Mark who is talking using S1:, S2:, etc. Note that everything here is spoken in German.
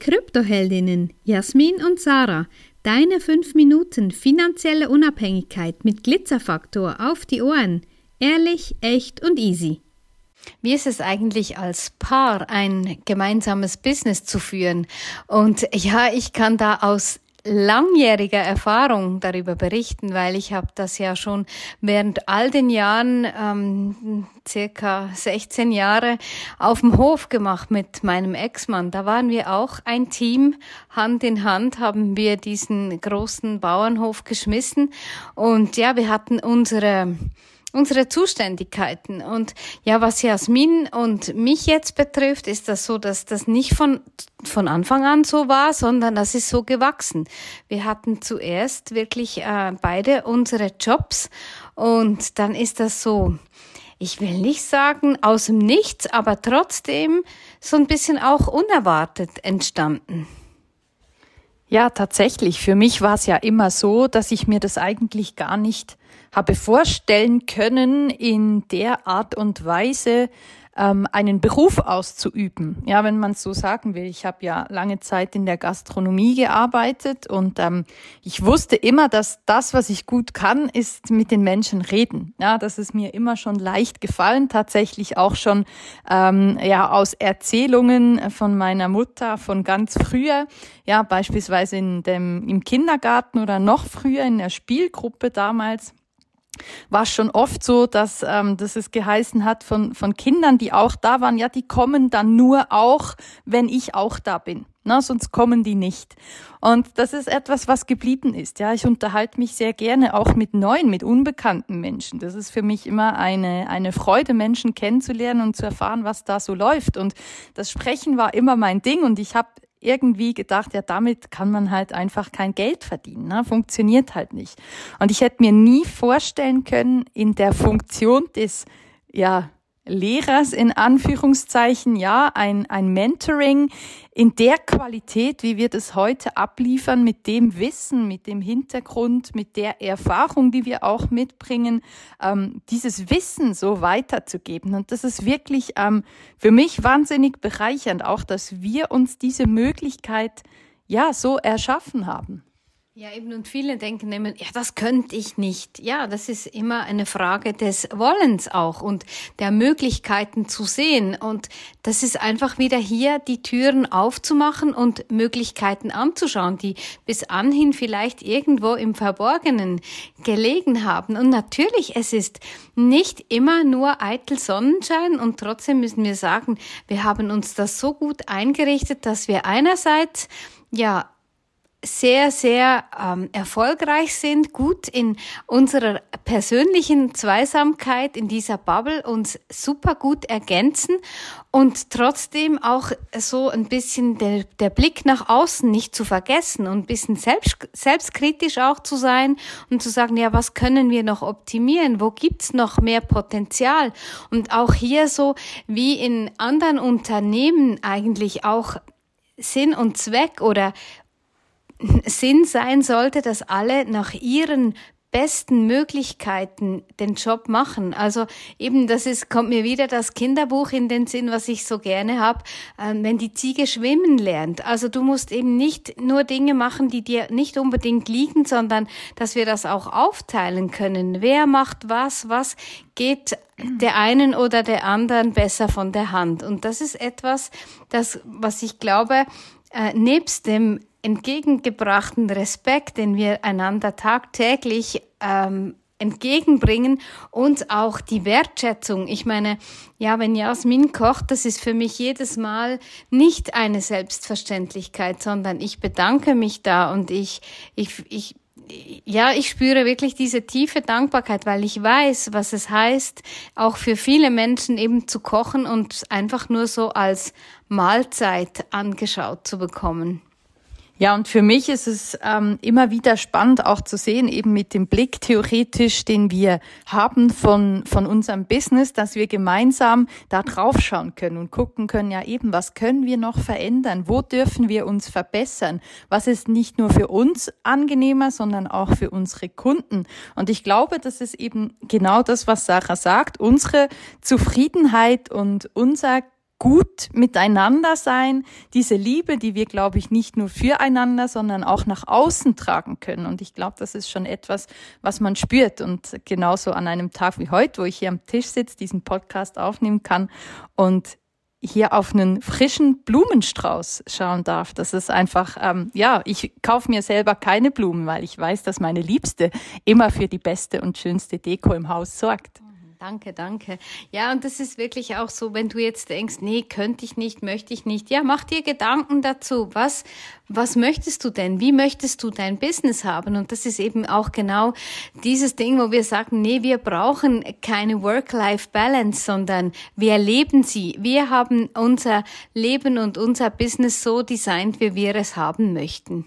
S1: Kryptoheldinnen Jasmin und Sarah. Deine 5 Minuten finanzielle Unabhängigkeit mit Glitzerfaktor auf die Ohren. Ehrlich, echt und easy.
S2: Wie ist es eigentlich als Paar ein gemeinsames Business zu führen? Und ja, ich kann da aus langjähriger Erfahrung darüber berichten, weil ich habe das ja schon während all den Jahren, ähm, circa 16 Jahre, auf dem Hof gemacht mit meinem Ex-Mann. Da waren wir auch ein Team, Hand in Hand haben wir diesen großen Bauernhof geschmissen und ja, wir hatten unsere unsere Zuständigkeiten. Und ja, was Jasmin und mich jetzt betrifft, ist das so, dass das nicht von, von Anfang an so war, sondern das ist so gewachsen. Wir hatten zuerst wirklich äh, beide unsere Jobs und dann ist das so, ich will nicht sagen aus dem Nichts, aber trotzdem so ein bisschen auch unerwartet entstanden.
S3: Ja, tatsächlich. Für mich war es ja immer so, dass ich mir das eigentlich gar nicht habe vorstellen können, in der Art und Weise ähm, einen Beruf auszuüben. Ja, wenn man so sagen will. Ich habe ja lange Zeit in der Gastronomie gearbeitet und ähm, ich wusste immer, dass das, was ich gut kann, ist mit den Menschen reden. Ja, das ist mir immer schon leicht gefallen, tatsächlich auch schon ähm, ja aus Erzählungen von meiner Mutter von ganz früher. Ja, beispielsweise in dem im Kindergarten oder noch früher in der Spielgruppe damals war schon oft so, dass, ähm, dass es geheißen hat von, von Kindern, die auch da waren, ja, die kommen dann nur auch, wenn ich auch da bin. Na, sonst kommen die nicht. Und das ist etwas, was geblieben ist. Ja, ich unterhalte mich sehr gerne auch mit neuen, mit unbekannten Menschen. Das ist für mich immer eine, eine Freude, Menschen kennenzulernen und zu erfahren, was da so läuft. Und das Sprechen war immer mein Ding und ich habe irgendwie gedacht, ja, damit kann man halt einfach kein Geld verdienen. Ne? Funktioniert halt nicht. Und ich hätte mir nie vorstellen können, in der Funktion des, ja, Lehrers in Anführungszeichen, ja, ein, ein Mentoring in der Qualität, wie wir das heute abliefern, mit dem Wissen, mit dem Hintergrund, mit der Erfahrung, die wir auch mitbringen, ähm, dieses Wissen so weiterzugeben. Und das ist wirklich ähm, für mich wahnsinnig bereichernd, auch dass wir uns diese Möglichkeit ja so erschaffen haben.
S2: Ja, eben, und viele denken immer, ja, das könnte ich nicht. Ja, das ist immer eine Frage des Wollens auch und der Möglichkeiten zu sehen. Und das ist einfach wieder hier, die Türen aufzumachen und Möglichkeiten anzuschauen, die bis anhin vielleicht irgendwo im Verborgenen gelegen haben. Und natürlich, es ist nicht immer nur eitel Sonnenschein und trotzdem müssen wir sagen, wir haben uns das so gut eingerichtet, dass wir einerseits ja sehr, sehr ähm, erfolgreich sind, gut in unserer persönlichen Zweisamkeit, in dieser Bubble uns super gut ergänzen und trotzdem auch so ein bisschen der, der Blick nach außen nicht zu vergessen und ein bisschen selbst, selbstkritisch auch zu sein und zu sagen, ja, was können wir noch optimieren? Wo gibt's noch mehr Potenzial? Und auch hier so wie in anderen Unternehmen eigentlich auch Sinn und Zweck oder Sinn sein sollte, dass alle nach ihren besten Möglichkeiten den Job machen. Also eben, das ist, kommt mir wieder das Kinderbuch in den Sinn, was ich so gerne habe, äh, wenn die Ziege schwimmen lernt. Also du musst eben nicht nur Dinge machen, die dir nicht unbedingt liegen, sondern dass wir das auch aufteilen können. Wer macht was, was geht der einen oder der anderen besser von der Hand. Und das ist etwas, das, was ich glaube, äh, nebst dem entgegengebrachten Respekt, den wir einander tagtäglich ähm, entgegenbringen und auch die Wertschätzung. Ich meine, ja, wenn Jasmin kocht, das ist für mich jedes Mal nicht eine Selbstverständlichkeit, sondern ich bedanke mich da und ich, ich, ich, ja, ich spüre wirklich diese tiefe Dankbarkeit, weil ich weiß, was es heißt, auch für viele Menschen eben zu kochen und einfach nur so als Mahlzeit angeschaut zu bekommen.
S3: Ja, und für mich ist es ähm, immer wieder spannend auch zu sehen, eben mit dem Blick theoretisch, den wir haben von, von unserem Business, dass wir gemeinsam da drauf schauen können und gucken können, ja eben, was können wir noch verändern? Wo dürfen wir uns verbessern? Was ist nicht nur für uns angenehmer, sondern auch für unsere Kunden? Und ich glaube, das ist eben genau das, was Sarah sagt. Unsere Zufriedenheit und unser gut miteinander sein, diese Liebe, die wir, glaube ich, nicht nur füreinander, sondern auch nach außen tragen können. Und ich glaube, das ist schon etwas, was man spürt. Und genauso an einem Tag wie heute, wo ich hier am Tisch sitze, diesen Podcast aufnehmen kann und hier auf einen frischen Blumenstrauß schauen darf. Das ist einfach, ähm, ja, ich kaufe mir selber keine Blumen, weil ich weiß, dass meine Liebste immer für die beste und schönste Deko im Haus sorgt.
S2: Danke, danke. Ja, und das ist wirklich auch so, wenn du jetzt denkst, nee, könnte ich nicht, möchte ich nicht. Ja, mach dir Gedanken dazu. Was, was möchtest du denn? Wie möchtest du dein Business haben? Und das ist eben auch genau dieses Ding, wo wir sagen, nee, wir brauchen keine Work-Life-Balance, sondern wir leben sie. Wir haben unser Leben und unser Business so designt, wie wir es haben möchten.